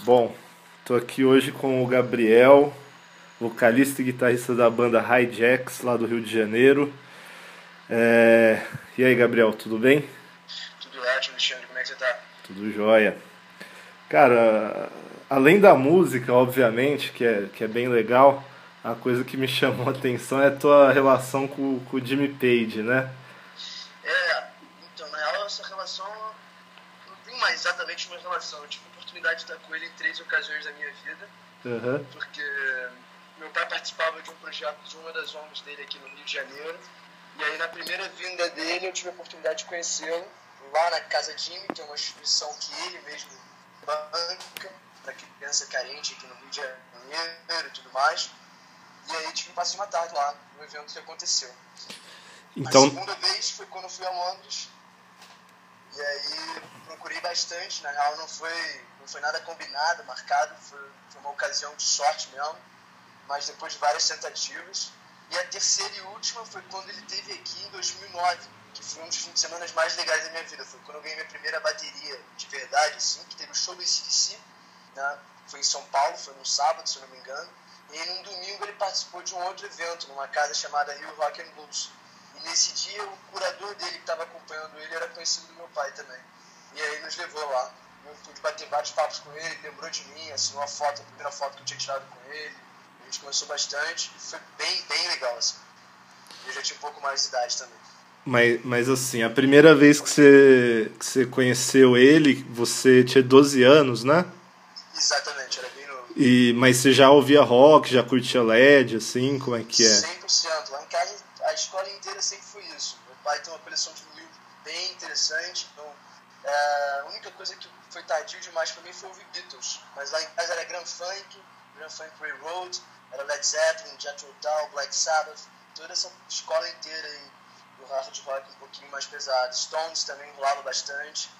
Bom, tô aqui hoje com o Gabriel, vocalista e guitarrista da banda Hijacks, lá do Rio de Janeiro. É... E aí, Gabriel, tudo bem? Tudo ótimo, Alexandre, como é que você tá? Tudo jóia. Cara, além da música, obviamente, que é, que é bem legal, a coisa que me chamou a atenção é a tua relação com, com o Jimmy Page, né? É, então, na real, essa relação não tem mais exatamente uma relação. Eu tive a oportunidade de estar com ele em três ocasiões da minha vida, Uhum. porque meu pai participava de um projeto de uma das ONGs dele aqui no Rio de Janeiro. E aí, na primeira vinda dele, eu tive a oportunidade de conhecê-lo lá na Casa Jimmy, que é uma instituição que ele mesmo banca para criança carente aqui no Rio de Janeiro e tudo mais. E aí, tive um passe uma tarde lá, no evento que aconteceu. Então, A segunda vez foi quando eu fui a Londres. E aí procurei bastante, na real não foi, não foi nada combinado, marcado, foi, foi uma ocasião de sorte mesmo, mas depois de várias tentativas. E a terceira e última foi quando ele teve aqui em 2009, que foi um dos fins de semana mais legais da minha vida. Foi quando eu ganhei minha primeira bateria de verdade, assim, que teve o show do ACDC, né? foi em São Paulo, foi num sábado, se eu não me engano. E num domingo ele participou de um outro evento, numa casa chamada Rio Rock and Blues. E nesse dia o curador dele que estava acompanhando ele era conhecido do meu pai também. E aí nos levou lá. Eu pude bater vários papos com ele, lembrou de mim, assinou a foto, a primeira foto que eu tinha tirado com ele. A gente conversou bastante e foi bem, bem legal, assim. Eu já tinha um pouco mais de idade também. mas, mas assim, a primeira vez que você, que você conheceu ele, você tinha 12 anos, né? Exatamente, era bem novo. E, mas você já ouvia rock, já curtia LED, assim, como é que é? 100%. Lá em casa, a escola inteira sempre foi isso. Meu pai tem uma coleção de vinil bem interessante. Então, é, a única coisa que foi tardio demais pra mim foi ouvir Beatles. Mas lá em casa era Grand Funk, Grand Funk Railroad, era Led Zeppelin, Jethro Tull, Black Sabbath. Toda essa escola inteira aí do hard rock um pouquinho mais pesado. Stones também rolava bastante.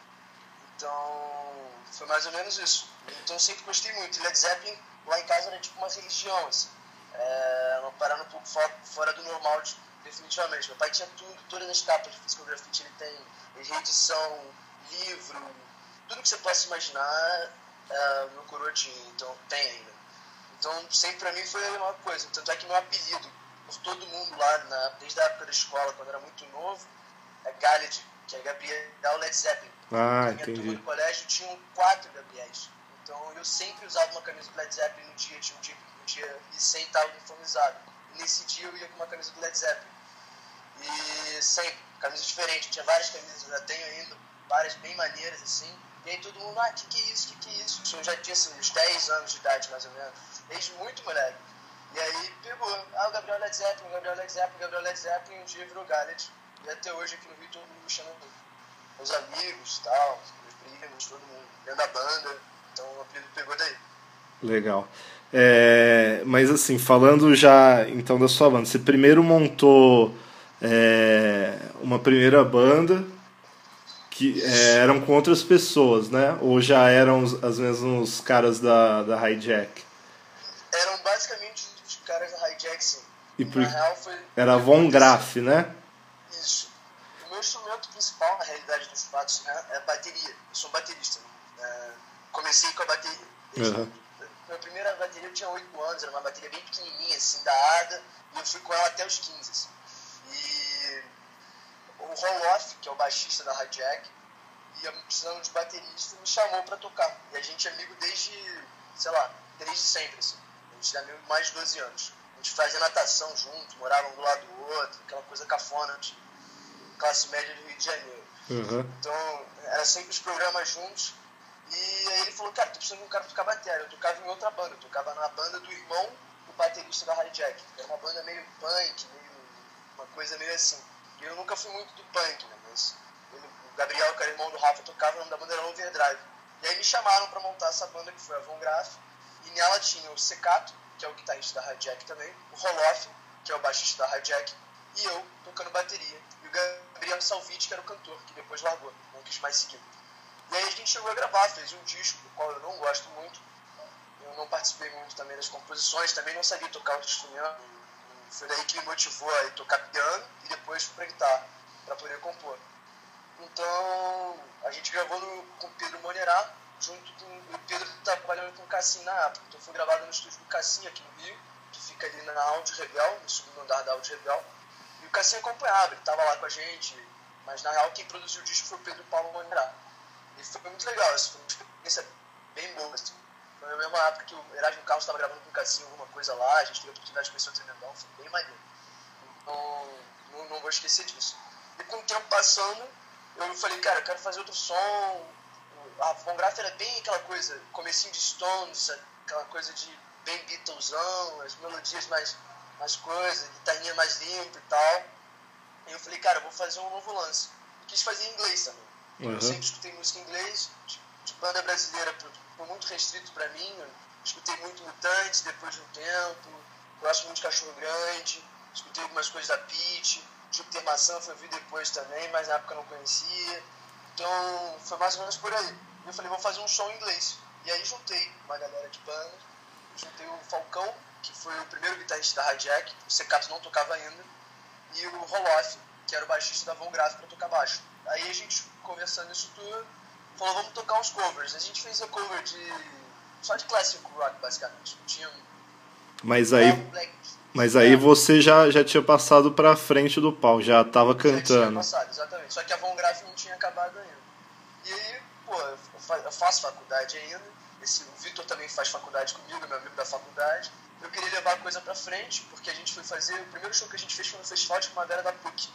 Então, foi mais ou menos isso. Então, eu sempre gostei muito. Led Zeppelin, lá em casa, era tipo uma religião, assim. É uma parada um pouco fora, do normal, de- definitivamente. Meu pai tinha tudo, todas as capas de Graffiti ele tem, reedição, livro, tudo que você possa imaginar, é, meu coroa tinha, então tem ainda. Então, sempre pra mim foi a mesma coisa. Tanto é que meu apelido, por todo mundo lá, na, desde a época da escola, quando era muito novo, é Galed, que é Gabriel Led Zeppelin. Ah, Na minha turma entendi. do colégio tinham quatro Gabriéis. Então eu sempre usava uma camisa do Led Zeppelin no dia, tinha um dia, um dia e sem estar uniformizado. E nesse dia eu ia com uma camisa do Led Zeppelin. E sempre, camisa diferente. Tinha várias camisas, eu já tenho ainda, várias bem maneiras assim. E aí todo mundo, ah, que que é isso, que que é isso? Eu já tinha assim, uns 10 anos de idade mais ou menos, desde muito moleque. E aí pegou, ah, o Gabriel Led Zeppelin, o Gabriel Led Zeppelin, o Gabriel Led Zeppelin, um dia virou Gallet. E até hoje aqui no Rio todo mundo me chama meus amigos tal, meus primos, todo mundo, dentro da banda. Então o apelido pegou daí. Legal. É, mas assim, falando já então da sua banda, você primeiro montou é, uma primeira banda que é, eram com outras pessoas, né? Ou já eram os, os mesmos caras da, da Hijack? Eram basicamente os caras da Hijack, sim. E por- Na real foi. Era Von Graff, né? Isso. O meu instrumento principal, na realidade dos fatos, né, é a bateria. Eu sou baterista. né? É, comecei com a bateria. Desde- Uhum. Minha primeira bateria eu tinha 8 anos, era uma bateria bem pequenininha, assim, da ADA, e eu fui com ela até os 15. assim. E o Roloff, que é o baixista da Hijack, ia precisando de baterista, me chamou pra tocar. E a gente é amigo desde, sei lá, desde sempre, assim. A gente é amigo mais de 12 anos. A gente fazia natação junto, morava um do lado do outro, aquela coisa cafona de classe média do Rio de Janeiro. Uhum. Então, era sempre os programas juntos. E aí ele falou, cara, tô precisando de um cara pra tocar bateria. Eu tocava em outra banda, eu tocava na banda do irmão do baterista da Hijack. Era uma banda meio punk, meio, uma coisa meio assim. Eu nunca fui muito do punk, né? Mas ele, o Gabriel, que era irmão do Rafa, tocava, o nome da banda era Overdrive. E aí me chamaram pra montar essa banda, que foi a Von Graff. E nela tinha o Secato, que é o guitarrista da Hijack também, o Roloff, que é o baixista da Hijack, e eu tocando bateria. E o Gabriel Salviti, que era o cantor, que depois largou, não quis mais seguir. E aí a gente chegou a gravar, fez um disco, do qual eu não gosto muito. Eu não participei muito também das composições, também não sabia tocar outro instrumento. Foi daí que me motivou a tocar piano e depois pra guitarra, para poder compor. Então, a gente gravou no, com o Pedro Monerá, junto com o Pedro trabalhando Cassim na época. Então foi gravado no estúdio do Cassim aqui no Rio, que fica ali na Audio Rebel, no segundo andar da Audio Rebel. E o Cassim acompanhava, ele estava lá com a gente, mas na real quem produziu o disco foi o Pedro Paulo Monirá. E foi muito legal, assim, foi uma experiência bem boa. Assim. Foi na mesma época que o Erasmo Carlos estava gravando com o Cassim alguma coisa lá, a gente teve a oportunidade de conhecer o Tremendão, foi bem maneiro. Então, não, não vou esquecer disso. E com o tempo passando, eu falei, cara, eu quero fazer outro som. A Von Graff era bem aquela coisa, comecinho de Stones, aquela coisa de bem Beatlesão, as melodias mais, mais coisas, guitarrinha mais limpa e tal. E eu falei, cara, eu vou fazer um novo lance. quis fazer em inglês também. Uhum. Eu sempre escutei música em inglês, de, de banda brasileira, foi muito restrito para mim. Eu escutei muito Mutantes depois de um tempo, gosto muito de Cachorro Grande, escutei algumas coisas da Peach Júpiter Maçã foi vir depois também, mas na época eu não conhecia. Então foi mais ou menos por aí. Eu falei, vou fazer um som em inglês. E aí juntei uma galera de banda, juntei o Falcão, que foi o primeiro guitarrista da Hijack, o Secato não tocava ainda, e o Roloff, que era o baixista da Von Graf para tocar baixo. Aí a gente, conversando isso tudo, falou, vamos tocar uns covers. A gente fez a cover de só de classic rock, basicamente. Tinha um Mas aí... Black, mas aí é. você já, já tinha passado pra frente do pau, já tava cantando. Já tinha passado, exatamente. Só que a Von Graff não tinha acabado ainda. E aí, pô, eu faço faculdade ainda. Esse, o Vitor também faz faculdade comigo, meu amigo da faculdade. Eu queria levar a coisa pra frente, porque a gente foi fazer. O primeiro show que a gente fez foi no Festival de Primavera da PUC.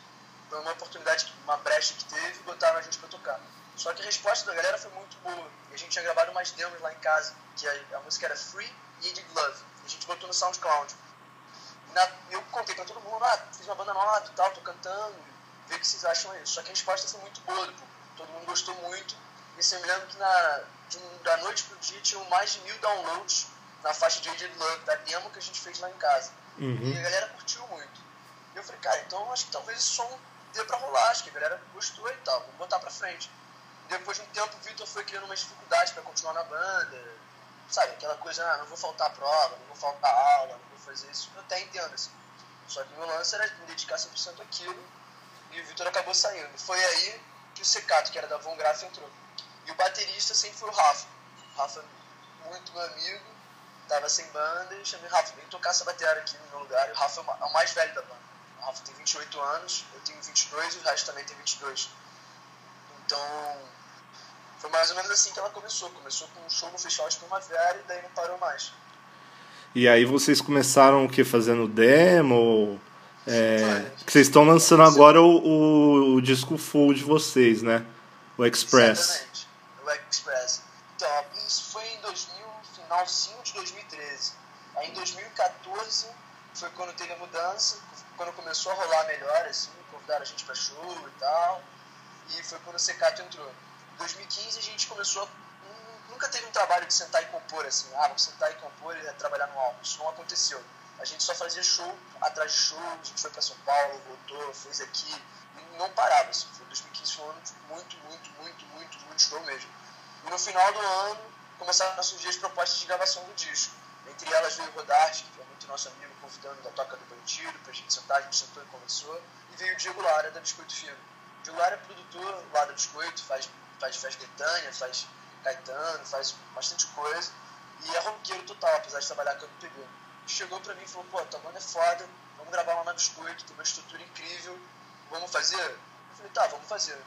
Foi uma oportunidade, uma brecha que teve botaram a gente pra tocar. Só que a resposta da galera foi muito boa. E a gente tinha gravado umas demos lá em casa, que a, a música era Free e Eddie Love. A gente botou no SoundCloud na, eu contei pra todo mundo, ah, fiz uma banda nova e tal, tô cantando, vê o que vocês acham isso. Só que a resposta foi muito boa, tipo, todo mundo gostou muito. E você me lembra que na, um, da noite pro dia tinham mais de mil downloads na faixa de Aged Love, da demo que a gente fez lá em casa. Uhum. E a galera curtiu muito. E eu falei, cara, então acho que talvez esse som dê pra rolar, acho que a galera gostou e tal, vamos botar pra frente. Depois de um tempo, o Victor foi criando umas dificuldades para continuar na banda, sabe, aquela coisa, ah, não vou faltar prova, não vou faltar aula, não vou fazer isso, eu até entendo, assim. Só que meu lance era me dedicar 100% àquilo, e o Vitor acabou saindo. Foi aí que o Secato, que era da Von Graf, entrou. E o baterista sempre foi o Rafa. O Rafa, muito meu amigo, tava sem banda, e chamei Rafa, vem tocar essa bateria aqui no meu lugar. E o Rafa é o mais velho da banda. O Rafa tem 28 anos, eu tenho 22 e o resto também tem 22. Então, foi mais ou menos assim que ela começou. Começou com um show no Festival de Primavera e daí não parou mais. E aí vocês começaram o que? Fazendo demo? É, que vocês estão lançando agora o, o, o, disco full de vocês, né? O Express. Exatamente, o Express. Então, isso foi em 2000, finalzinho de 2013. Aí em 2014 foi quando teve a mudança, quando começou a rolar melhor, assim, convidaram a gente pra show e tal. E foi quando o Secato entrou. 2015 a gente começou a, nunca teve um trabalho de sentar e compor assim, ah, vamos sentar e compor e trabalhar no álbum. Isso não aconteceu. A gente só fazia show atrás de show, a gente foi para São Paulo, voltou, fez aqui e não parava. Assim. Foi 2015 foi um ano muito, muito, muito, muito, muito show mesmo. E no final do ano começaram a surgir as propostas de gravação do disco. Entre elas veio o Rodarte, que é muito nosso amigo, convidando da Toca do Bandido, pra gente sentar, a gente sentou e conversou. E veio o Diego Lara, da Biscoito Fino. O Diego Lara é produtor lá da Biscoito, faz faz, faz Betânia, faz Caetano, faz bastante coisa. E é roqueiro total, apesar de trabalhar com MPB. Chegou pra mim e falou, pô, tua banda é foda, vamos gravar lá na Biscoito, tem uma estrutura incrível, vamos fazer? Eu falei, tá, vamos fazer.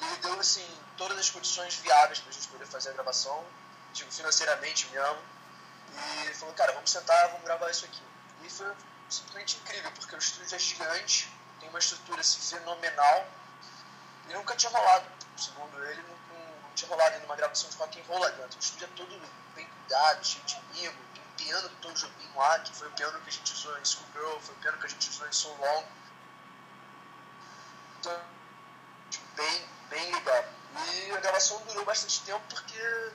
E ele deu, assim, todas as condições viáveis pra gente poder fazer a gravação, tipo, financeiramente mesmo. E falou, cara, vamos sentar, vamos gravar isso aqui. E foi simplesmente incrível, porque o estúdio é gigante, tem uma estrutura assim, fenomenal, e nunca tinha rolado, segundo ele, tinha rolado ainda uma gravação de rock and roll lá dentro. O estúdio é todo bem cuidado, cheio de mimo. Tem um piano do Tom Jobim lá, que foi o piano que a gente usou em Schoolgirl, foi o piano que a gente usou em So Long. Então, tipo, bem, bem legal. E a gravação durou bastante tempo porque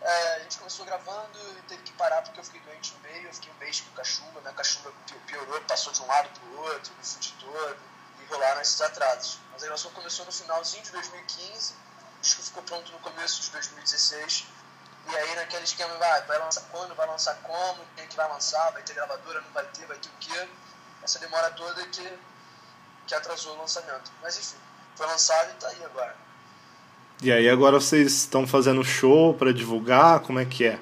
é, a gente começou gravando e teve que parar porque eu fiquei doente no meio, eu fiquei um mês com cachumba, minha cachumba piorou, passou de um lado pro outro, no fute todo, e rolaram esses atrasos. Mas a gravação começou no finalzinho de 2015 disco ficou pronto no começo de 2016. E aí naquele esquema, vai, vai lançar quando, vai lançar como, quem é que vai lançar, vai ter gravadora, não vai ter, vai ter o quê. Essa demora toda que, que atrasou o lançamento. Mas enfim, foi lançado e tá aí agora. E aí agora vocês estão fazendo show para divulgar, como é que é?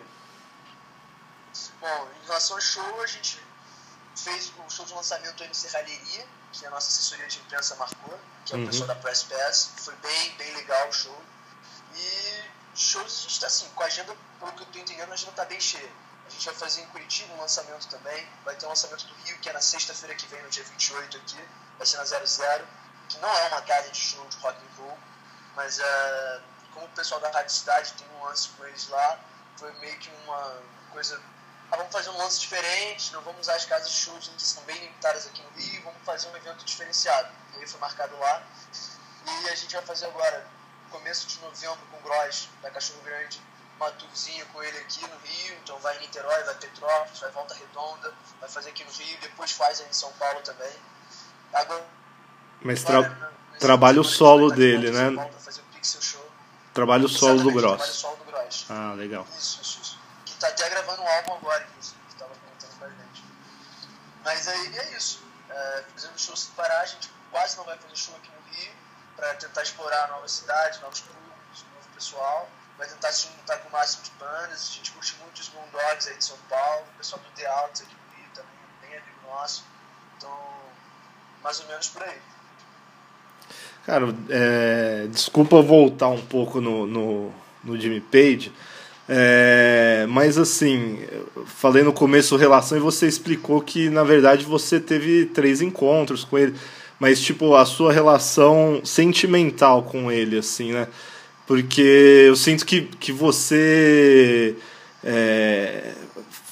relação ao show, a gente de lançamento aí no Serralheria, que a nossa assessoria de imprensa marcou, que é o uhum. pessoal da Press Pass. Foi bem, bem legal o show. E shows a gente está assim, com a agenda, pelo que eu estou entendendo, a agenda está bem cheia. A gente vai fazer em Curitiba um lançamento também. Vai ter um lançamento do Rio, que é na sexta-feira que vem, no dia 28 aqui. Vai ser na 00, que não é uma casa de show de rock and roll, mas uh, como o pessoal da Rádio Cidade tem um lance com eles lá, foi meio que uma coisa ah, vamos fazer um lance diferente, não vamos usar as casas de shooting que são bem limitadas aqui no Rio, vamos fazer um evento diferenciado. E aí foi marcado lá. E a gente vai fazer agora, começo de novembro, com o Gross, da Cachorro Grande, uma tourzinha com ele aqui no Rio. Então vai em Niterói, vai Petrópolis, vai Volta Redonda, vai fazer aqui no Rio, depois faz aí em São Paulo também. Agora, Mas tra agora, trabalho solo dele, né? Trabalho solo do Gross. Trabalho solo do Gross. Ah, legal. Isso, isso tá até gravando um álbum agora, inclusive, que estava comentando com a gente. Mas aí é isso. É, fazendo shows sem parar, a gente quase não vai fazer show aqui no Rio, para tentar explorar novas cidades, novos públicos, novo pessoal. Vai tentar se juntar com o máximo de bandas. A gente curte muito os Moondogs aí de São Paulo, o pessoal do The Outs aqui no Rio também, bem amigo nosso. Então, mais ou menos por aí. Cara, é, desculpa voltar um pouco no, no, no Jimmy Page, é, mas assim, falei no começo relação e você explicou que na verdade você teve três encontros com ele, mas tipo a sua relação sentimental com ele, assim, né? Porque eu sinto que, que você é,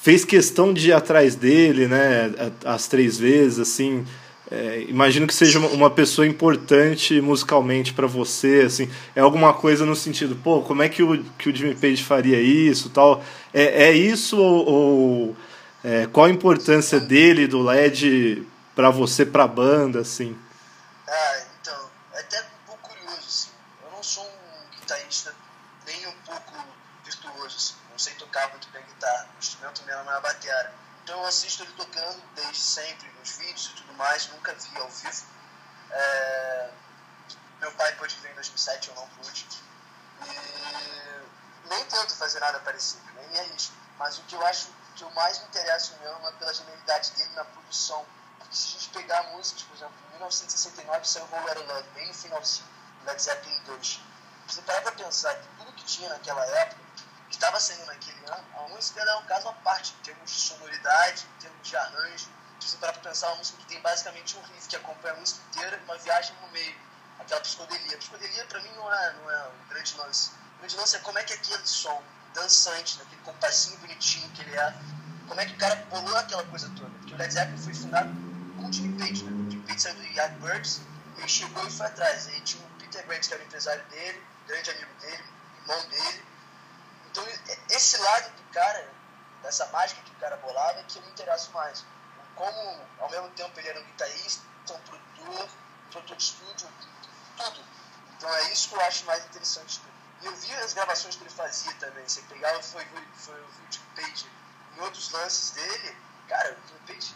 fez questão de ir atrás dele, né? As três vezes, assim. É, imagino que seja uma pessoa importante musicalmente para você, assim, é alguma coisa no sentido, pô, como é que o, que o Jimmy Page faria isso, tal? É, é isso ou, ou é, qual a importância dele do LED para você, para a banda, assim? Ah, então, é até um pouco curioso, assim. Eu não sou um guitarrista nem um pouco virtuoso, assim. Não sei tocar muito bem guitarra, o instrumento mesmo não é a bateria. Então eu assisto ele tocando desde sempre nos vídeos e tudo mais, nunca vi ao vivo. É... Meu pai pôde ver em 2007, eu não pude. E nem tento fazer nada parecido, nem me arrisco. Mas o que eu acho que eu mais me interesso mesmo é pela genialidade dele na produção. Porque se a gente pegar músicas, por exemplo, em 1969 saiu o Roller Love, bem no finalzinho, Led Zeppelin 2. Você para pra pensar que tudo que tinha naquela época que estava saindo naquele ano, a música é um caso à parte, em termos de sonoridade, em termos de arranjo. Se você parar para pensar, uma música que tem basicamente um riff que acompanha a música inteira, uma viagem no meio, aquela psicodelia. A psicodelia, para mim, não é, não é um grande lance. O grande lance é como é que aquele som dançante, naquele compassinho bonitinho que ele é, como é que o cara bolou aquela coisa toda. Porque o Led Zeppelin foi fundado com o Jimmy Page, né? O Jimmy Page saiu do Yardbirds, ele chegou e foi atrás. Aí tinha o Peter Grant, que era o empresário dele, grande amigo dele, irmão dele, então, esse lado do cara, dessa mágica que o cara bolava, é que eu me interesso mais. Como, ao mesmo tempo, ele era um guitarrista, um produtor, um produtor de estúdio, tudo. Então, é isso que eu acho mais interessante. E eu vi as gravações que ele fazia também. Você pegava, foi, foi o vídeo Page em outros lances dele, cara, o Jimmy Page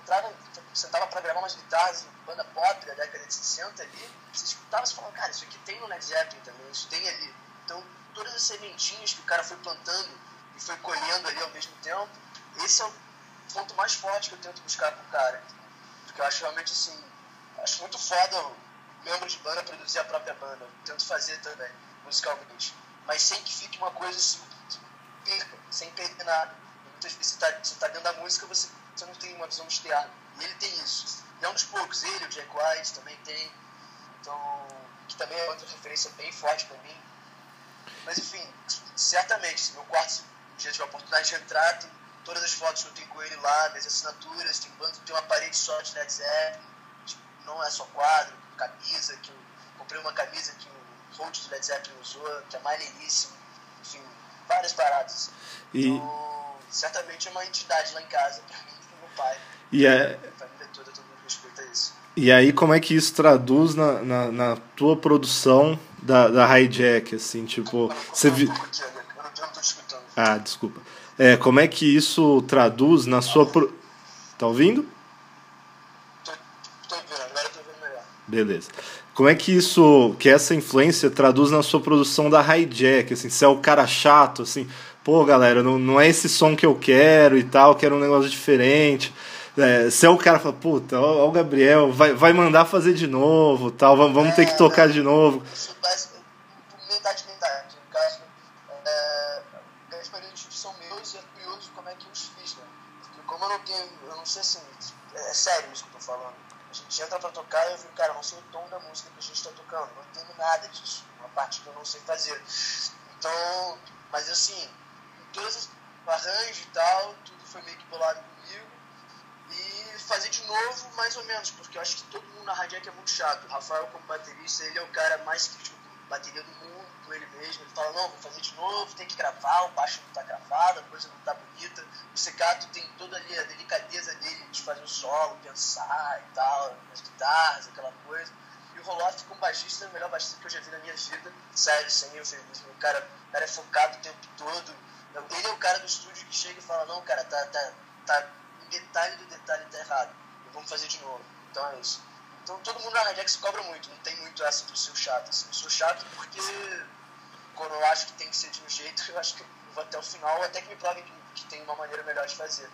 entrava, sentava para gravar umas guitarras em banda pop da década de 60 ali, você escutava e falava, cara, isso aqui tem no Led Zeppelin também, isso tem ali. Então, todas as sementinhas que o cara foi plantando e foi colhendo ali ao mesmo tempo, esse é o ponto mais forte que eu tento buscar pro cara. Porque eu acho realmente assim, acho muito foda o membro de banda produzir a própria banda. Eu tento fazer também, musicalmente. Mas sem que fique uma coisa assim, perca, sem perder nada. Muitas vezes você está você tá dentro da música, você, você não tem uma visão externa. E ele tem isso. E é um dos poucos, ele, o Jack White também tem. Então, que também é outra referência bem forte para mim mas enfim, certamente, se meu quarto, dia tiver a oportunidade de entrar, tem todas as fotos que eu tenho com ele lá, minhas assinaturas, tem, tem uma parede só de Led Zeppelin, tipo, não é só quadro, camisa, que eu comprei uma camisa que o Holt do Led Zeppelin usou, que é maneiríssimo, enfim, várias paradas. E... Então, certamente é uma entidade lá em casa, pra mim pro meu pai. E é... A família toda, todo mundo respeita isso. E aí, como é que isso traduz na, na, na tua produção da, da hijack, assim, tipo. Você vi... Ah, desculpa. É, como é que isso traduz na sua. Pro... Tá ouvindo? Melhor. Beleza. Como é que isso, que essa influência traduz na sua produção da hijack, assim, se é o cara chato, assim, pô, galera, não, não é esse som que eu quero e tal, quero um negócio diferente. É, se é o cara fala, puta, ó, ó, o Gabriel, vai, vai mandar fazer de novo, tal, vamos, vamos é, ter que tocar de novo. Isso, metade, e curioso como é que eu os fiz, né? Porque como eu não tenho, eu não sei assim, é, sério isso que eu tô falando. A gente entra pra tocar e eu fico, cara, não sei o tom da música que a gente tá tocando, não entendo nada disso. Uma parte que eu não sei fazer. Então, mas assim, todos o arranjo e tal, tudo foi meio que bolado comigo. E fazer de novo, mais ou menos, porque eu acho que todo mundo na Radiac é muito chato. O Rafael, como baterista, ele é o cara mais crítico bateria do mundo, com ele mesmo. Ele fala: não, vou fazer de novo, tem que gravar, o baixo não tá gravado, a coisa não tá bonita. O Secato tem toda ali a delicadeza dele de fazer o solo, pensar e tal, as guitarras, aquela coisa. E o Roloff, como baixista, é o melhor baixista que eu já vi na minha vida, sério, sem eufemismo. O cara, o cara é focado o tempo todo. Ele é o cara do estúdio que chega e fala: não, cara, tá, tá, tá um detalhe do detalhe tá errado. Vamos fazer de novo. Então é isso. Então todo mundo na Radex cobra muito, não tem muito essa do seu chato. Assim. Eu sou chato porque quando eu acho que tem que ser de um jeito, eu acho que eu vou até o final, até que me provem que, que tem uma maneira melhor de fazer.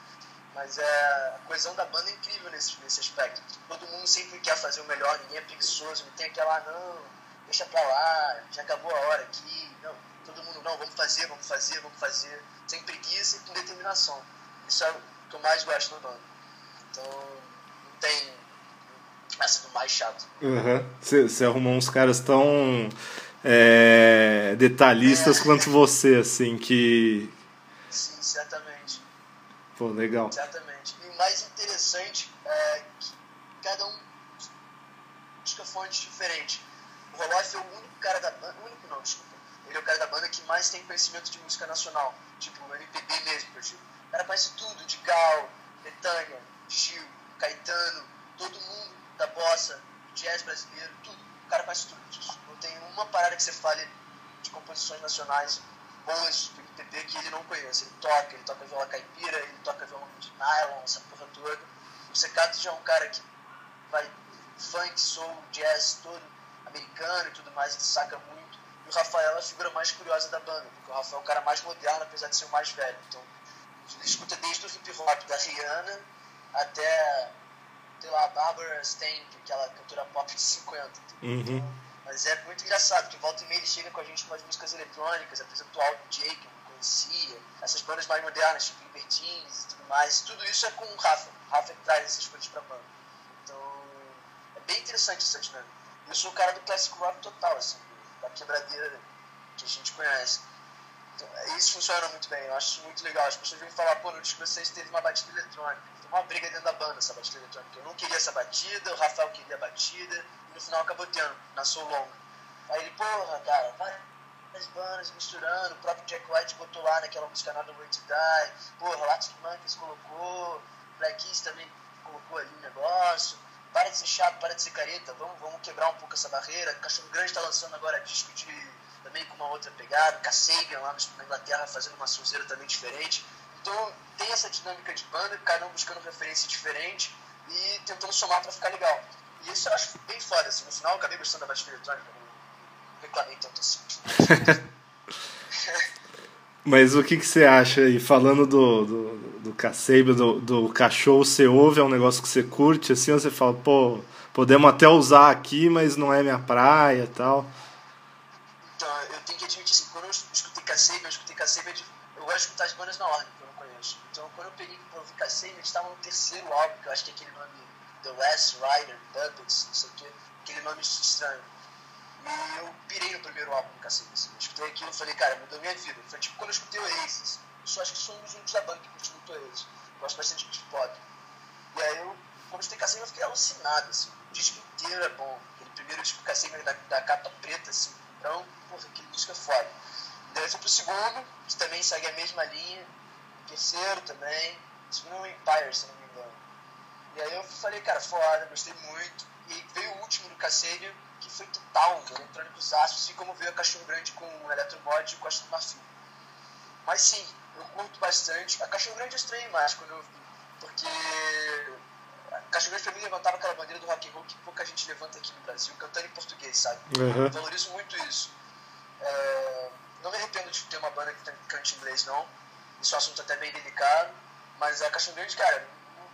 Mas é, a coesão da banda é incrível nesse, nesse aspecto. Todo mundo sempre quer fazer o melhor, ninguém é preguiçoso, não tem aquela, não, deixa pra lá, já acabou a hora aqui. Não, todo mundo, não, vamos fazer, vamos fazer, vamos fazer, sem preguiça e com determinação. Isso é que eu mais gosto na banda. Então, não tem essa do mais chato. Você uhum. arrumou uns caras tão é, detalhistas é. quanto você, assim, que. Sim, certamente. Pô, legal. Certamente. E o mais interessante é que cada um busca fontes diferentes. O Roloff é o único cara da banda. O único não, desculpa. Ele é o cara da banda que mais tem conhecimento de música nacional. Tipo, o MPB mesmo, eu digo. O cara conhece tudo, de Gal, Betânia, Gil, Caetano, todo mundo da bossa, jazz brasileiro, tudo. O cara conhece tudo disso. Não tem uma parada que você fale de composições nacionais boas do MPB que ele não conhece. Ele toca, ele toca viola caipira, ele toca violão de nylon, essa porra toda. O Secato já é um cara que vai funk, soul, jazz todo americano e tudo mais, ele saca muito. E o Rafael é a figura mais curiosa da banda, porque o Rafael é o cara mais moderno, apesar de ser o mais velho. Então, ele escuta desde o hip hop da Rihanna até, sei lá, Barbara Stein, aquela cantora pop de 50. Uhum. Então, mas é muito engraçado, que volta e meia ele chega com a gente com as músicas eletrônicas, apresentou álbum Jake, que eu não conhecia, essas bandas mais modernas, tipo Libertines e tudo mais. Tudo isso é com o Rafa. O Rafa que traz essas coisas pra banda. Então, é bem interessante essa dinâmica. Eu sou o cara do classic rock total, assim, da quebradeira que a gente conhece. Então, isso funciona muito bem, eu acho muito legal. As pessoas vêm falar, pô, no disco vocês teve uma batida eletrônica. Foi uma briga dentro da banda essa batida eletrônica. Eu não queria essa batida, o Rafael queria a batida, no final acabou tendo, na Soul Long. Aí ele, porra, cara, várias bandas misturando, o próprio Jack White botou lá naquela música Another Way to Die, porra, Latin Monkeys colocou, Black Keys também colocou ali um negócio. Para de ser chato, para de ser careta, vamos, vamos quebrar um pouco essa barreira. Cachorro Grande está lançando agora disco de também com uma outra pegada, Kasabian lá na Inglaterra fazendo uma sonzeira também diferente. Então tem essa dinâmica de banda, cada um buscando referência diferente e tentando somar para ficar legal. E isso eu acho bem foda, assim, no final eu acabei gostando da batida eletrônica, não reclamei tanto assim. Mas o que, que você acha aí, falando do, do, do do, do cachorro, você ouve, é um negócio que você curte, assim, ou você fala, pô, podemos até usar aqui, mas não é minha praia e tal? Kasabian, eu escutei Kasabian, eu gosto de escutar as bandas na ordem, que eu não conheço. Então, quando eu peguei pra ouvir Kasabian, eles estavam no terceiro álbum, que eu acho que é aquele nome The Last Rider, Puppets, não sei o quê, aquele nome estranho. E eu pirei no primeiro álbum do Kasabian, assim. Eu escutei aquilo e falei, cara, mudou minha vida. Foi tipo quando eu escutei Oasis. Eu só acho que sou um dos únicos da banda que curte muito. Eu gosto bastante de pop. E aí, eu, quando escutei Kasabian, eu fiquei alucinado, assim. O disco inteiro é bom. Aquele primeiro disco Kasabian da, da capa preta, assim, então, porra, aquele disco é foda. Daí eu fui pro segundo, que também segue a mesma linha. O terceiro também. O segundo é o Empire, engano. E aí eu falei, cara, foda, gostei muito. E aí veio o último do Cacênio, que foi total, um eletrônico aço, assim como veio a Cachorro Grande com o Eletromod e o Costa do Marfim. Mas sim, eu curto bastante. A Cachorro Grande eu estranhei mais quando eu vi, porque a Cachorro Grande pra mim levantava aquela bandeira do rock and roll que pouca gente levanta aqui no Brasil, cantando em português, sabe? Uhum. Eu valorizo muito isso. É não me arrependo de ter uma banda que cante inglês, não. Isso é um assunto até bem delicado. Mas a Caixa Grande, cara,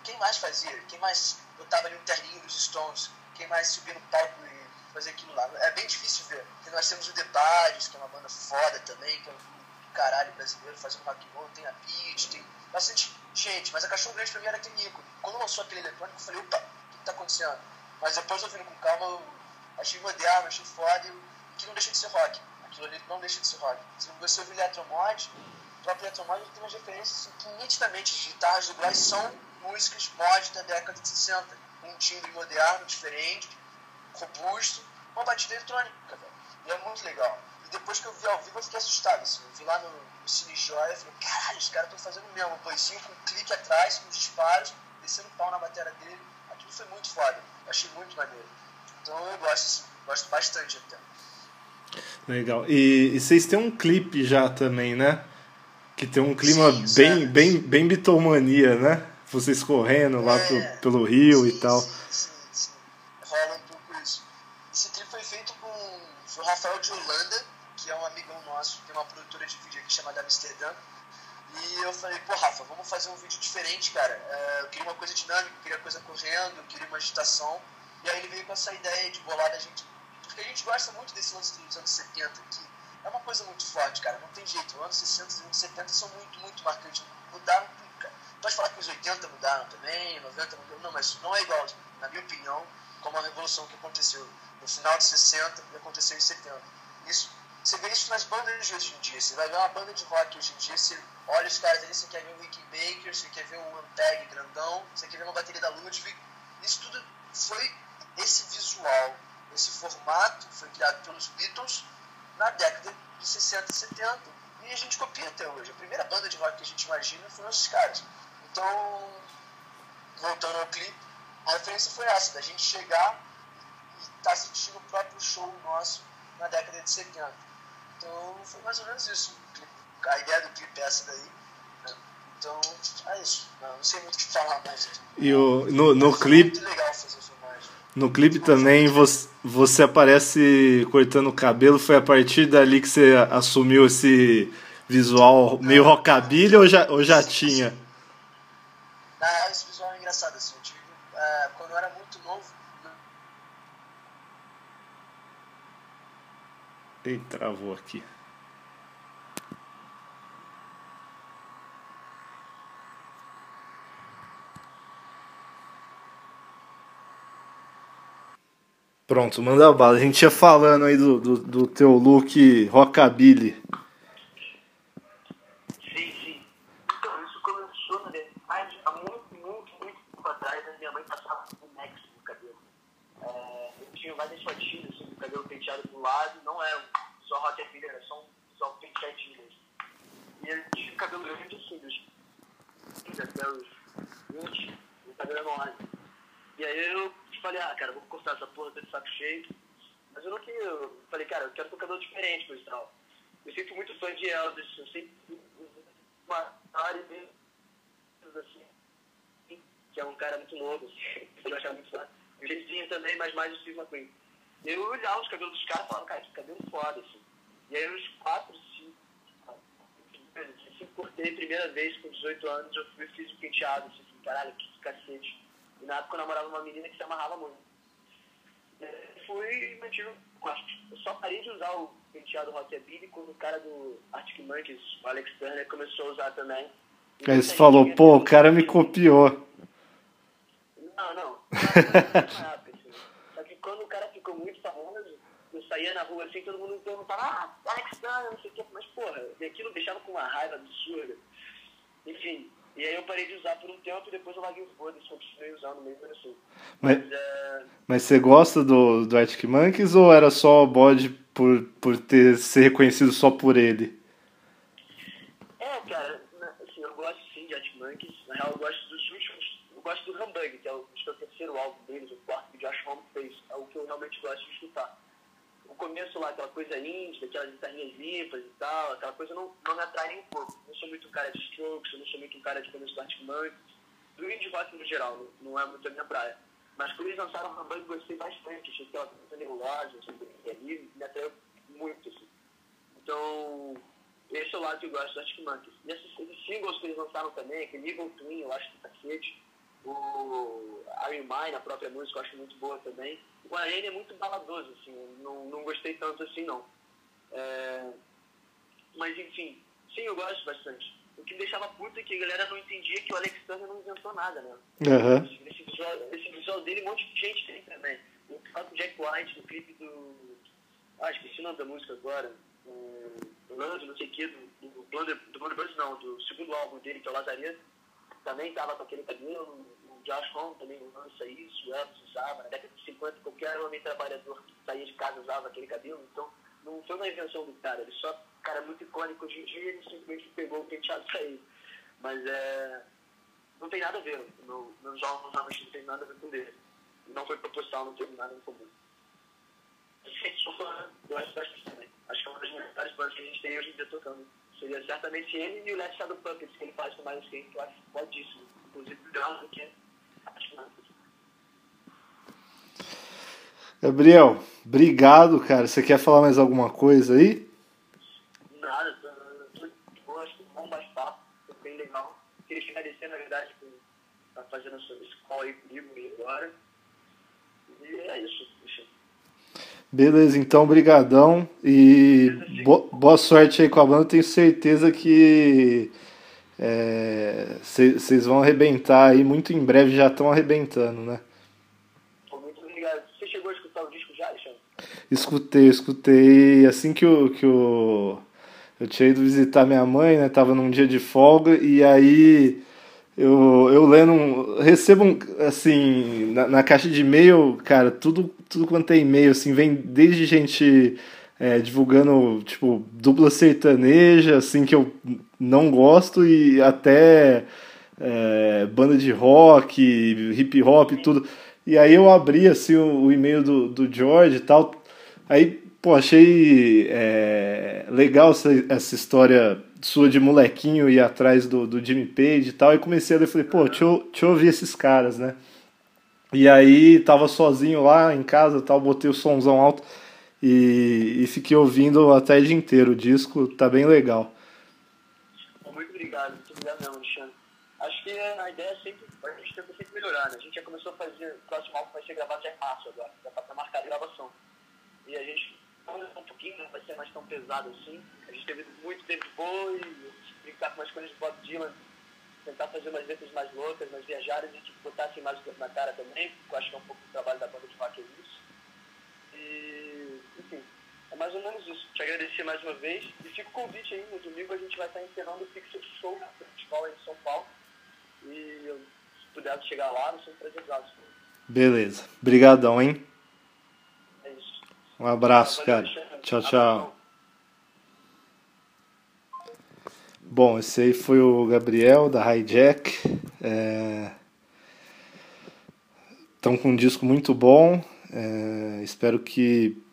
quem mais fazia? Quem mais botava ali um terninho dos Stones? Quem mais subia no palco e fazia aquilo lá? É bem difícil ver. Porque nós temos o The Bodies, que é uma banda foda também, que é um caralho brasileiro fazendo rock and roll. Tem a Beat, tem bastante gente. Mas a Cachorro Grande pra mim era aquele ícone. Quando lançou aquele eletrônico, eu falei, opa, o que tá acontecendo? Mas depois, ouvindo com calma, eu achei moderno, achei foda e que não deixa de ser rock. Aquilo ali não deixa de ser rock. Se você ouvir Eletromod, o próprio Eletromod tem umas referências assim, que nitidamente as guitarras do Glass são músicas mod da década de 60. Um timbre moderno, diferente, robusto, uma batida eletrônica, velho. E é muito legal. E depois que eu vi ao vivo, eu fiquei assustado. Assim. Eu vi lá no, no Cine Joia, eu falei, caralho, os caras estão fazendo mesmo. Um boizinho com um clique atrás, com os disparos, descendo pau na bateria dele. Aquilo foi muito foda. Eu achei muito maneiro. Então eu gosto, assim, gosto bastante até. Legal. E, e, vocês têm um clipe já também, né? Que tem um clima sim, bem, bem, bem bitomania, né? Vocês correndo lá é, pro, pelo rio sim, e tal. Sim, sim, sim. Rola um pouco isso. Esse clipe foi feito com o Rafael de Holanda, que é um amigão nosso, tem uma produtora de vídeo aqui chamada Amsterdã. E eu falei, pô, Rafa, vamos fazer um vídeo diferente, cara. É, eu queria uma coisa dinâmica, eu queria coisa correndo, eu queria uma agitação. E aí ele veio com essa ideia de bolar da gente porque a gente gosta muito desse lance dos anos 70, que é uma coisa muito forte, cara. Não tem jeito. Os anos 60 e os anos 70 são muito, muito marcantes. Mudaram tudo. Pode falar que os 80 mudaram também, 90 mudaram. Não, mas não é igual, na minha opinião, como a revolução que aconteceu no final de 60 e aconteceu em 70. Isso, você vê isso nas bandas de hoje em dia. Você vai ver uma banda de rock hoje em dia, você olha os caras ali, você quer ver o Ricky Baker, você quer ver o Ampeg grandão, você quer ver uma bateria da Ludwig. Isso tudo foi esse visual esse formato foi criado pelos Beatles na década de 60 e 70 e a gente copia até hoje. A primeira banda de rock que a gente imagina foram esses caras. Então, voltando ao clipe, a referência foi essa, da gente chegar e estar tá sentindo o próprio show nosso na década de 70. Então, foi mais ou menos isso. A ideia do clipe é essa daí. Né? Então, é isso. Não, não sei muito o que falar mais. E o, no, no clipe. Muito legal fazer filmagem. No clipe também você, você aparece cortando o cabelo. Foi a partir dali que você assumiu esse visual meio rockabilly ou já, ou já tinha? Ah, esse visual é engraçado. Assim, eu tive, uh, quando eu era muito novo. Ei, travou aqui. Pronto, manda bala. A gente ia falando aí do, do, do teu look rockabilly. Sim, sim. Então, isso começou, na verdade, há muito, muito, muito tempo atrás, a minha mãe passava um Max no cabelo. É, eu tinha várias fotinhas, assim, do cabelo penteado pro lado, não era só um, só um penteadinho mesmo. E eu tinha o cabelo grande assim, dos 15 até os 20, o cabelo enorme. E aí eu falei, ah, cara, vou cortar essa porra, tô de saco cheio. Mas eu não queria, eu falei, cara, eu quero um cabelo diferente, coisa e tal. Eu sinto muito fã de Elvis, eu sempre uma área dele, assim, que é um cara muito novo, assim, eu achava muito fã. O jeitinho também, mas mais o Steve McQueen. Eu olhava os cabelos dos caras e falava, cara, que cabelo foda, assim. E aí, uns 4, 5, assim, cortei a primeira vez com 18 anos, eu fui, fiz o penteado, assim, caralho, que cacete e na época eu namorava uma menina que se amarrava muito. fui e mantive Eu só parei de usar o penteado rockabilly quando o cara do Arctic Monkeys, o Alex Turner, começou a usar também. E aí você falou, pô, o cara me copiou. Não, não. Assim. Só que quando o cara ficou muito saía na rua assim, todo mundo perguntava, ah, Alex Turner, não sei o que, mas porra, aquilo deixava com uma raiva absurda. Enfim, e aí eu parei de usar por um tempo e depois eu larguei o foda-se, continuei usando meio assim. Mas, mas, é... mas você gosta do, do Arctic Monkeys ou era só o bode por, por ter ser reconhecido só por ele? É, cara, assim, eu gosto sim de Arctic Monkeys. Na real, eu gosto dos últimos. Eu gosto do Humbug, que é o, que é o terceiro álbum deles, o quarto que o Josh Homme fez. É o que eu realmente gosto de escutar começo lá, aquela coisa íntima, aquelas guitarrinhas limpas e tal, aquela coisa não, não me atrai nem um pouco. Não sou muito um cara de strokes, eu não sou muito um cara de começo do Arctic Monkeys, do indie rock no geral, não, não, é muito a minha praia. Mas quando eles lançaram o Rambang, gostei bastante, achei que ela coisa que ali me atraiu muito, assim. Então, esse é o lado que eu gosto do Arctic Monkeys. E esses, esses singles que eles lançaram também, aquele Evil Twin, eu acho que cacete. O Are You Mine, a própria música, eu acho muito boa também. O Guarani é muito baladoso, assim, não, não gostei tanto assim, não. É... Mas, enfim, sim, eu gosto bastante. O que me deixava puto é que a galera não entendia que o Alex Turner não inventou nada, né? Uhum. Esse, visual, esse visual dele, um monte de gente tem também. O próprio Jack White, no clipe do... Ah, esqueci o nome da música agora. O Lando, não sei o que, do, do, Blunder, do Blunder não, do segundo álbum dele, que é o Lazareto, também tava com aquele cabelo. O Josh Home também lança isso, o Elvis usava. Na década de 50, qualquer homem trabalhador que saía de casa usava aquele cabelo. Então, não foi uma invenção do cara, ele só, cara, muito icônico hoje em dia, ele simplesmente pegou o penteado e saiu. Mas é. Não tem nada a ver, no, nos jogos realmente não tem nada a ver com ele. Não foi proposital, não teve nada em comum. Eu acho que também. Acho que é uma das melhores bandas que a gente tem hoje em dia tocando. Seria certamente ele e o Left Shadow Puppets, que ele faz com mais Skate, que eu acho fodíssimo. Inclusive, melhor do que plantas. Gabriel, obrigado, cara. Você quer falar mais alguma coisa aí? Nada, tô, acho que um bom bate-papo, bem legal. Queria te agradecer, na verdade, por estar fazendo esse call aí comigo agora. E é isso. Beleza, então, brigadão e bo boa sorte aí com a banda. Tenho certeza que vocês é, vão arrebentar aí, muito em breve já estão arrebentando, né? Muito obrigado. Você chegou a escutar o disco já, Alexandre? Escutei, escutei. Assim que o, que o, eu tinha ido visitar minha mãe, né? Tava num dia de folga e aí eu, eu lendo, recebo, um, assim, na, na caixa de e-mail, cara, tudo, tudo quanto é e-mail, assim, vem desde gente é, divulgando, tipo, dupla sertaneja, assim, que eu não gosto, e até é, banda de rock, hip hop e tudo. E aí eu abri, assim, o, o e-mail do, do George e tal, aí, pô, achei é, legal essa, essa história sua de molequinho ir atrás do, do Jimmy Page e tal, e comecei a ler, falei, pô, deixa eu, deixa eu ouvir esses caras, né? E aí tava sozinho lá em casa tal, botei o somzão alto e, e fiquei ouvindo até o dia inteiro. O disco tá bem legal. Obrigado, muito obrigado Alexandre. Acho que a ideia é sempre, a gente tenta sempre melhorar, né? A gente já começou a fazer, o próximo álbum vai ser gravado já em março agora, já tá marcar a gravação. E a gente um pouquinho, não vai ser mais tão pesado assim. A gente teve muito David Bowie, brincar com umas coisas de Bob Dylan, tentar fazer umas letras mais loucas, mais viajadas e tipo, botar assim mais na cara também, porque eu acho que é um pouco do trabalho da banda de rock é isso. E, é mais ou menos isso. Te agradecer mais uma vez e fica o convite aí, no domingo a gente vai estar encerrando o Pixel Show na escola em São Paulo. E se puder chegar lá, não sei prazer Beleza. Obrigadão, hein? Um abraço, cara. Tchau, tchau. Bom, esse aí foi o Gabriel da Hijack. Estão é... com um disco muito bom. É... Espero que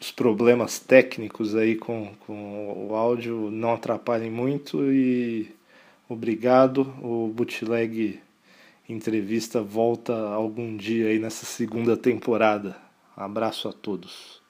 os problemas técnicos aí com, com o áudio não atrapalhem muito e obrigado. O Bootleg Entrevista volta algum dia aí nessa segunda temporada. Abraço a todos.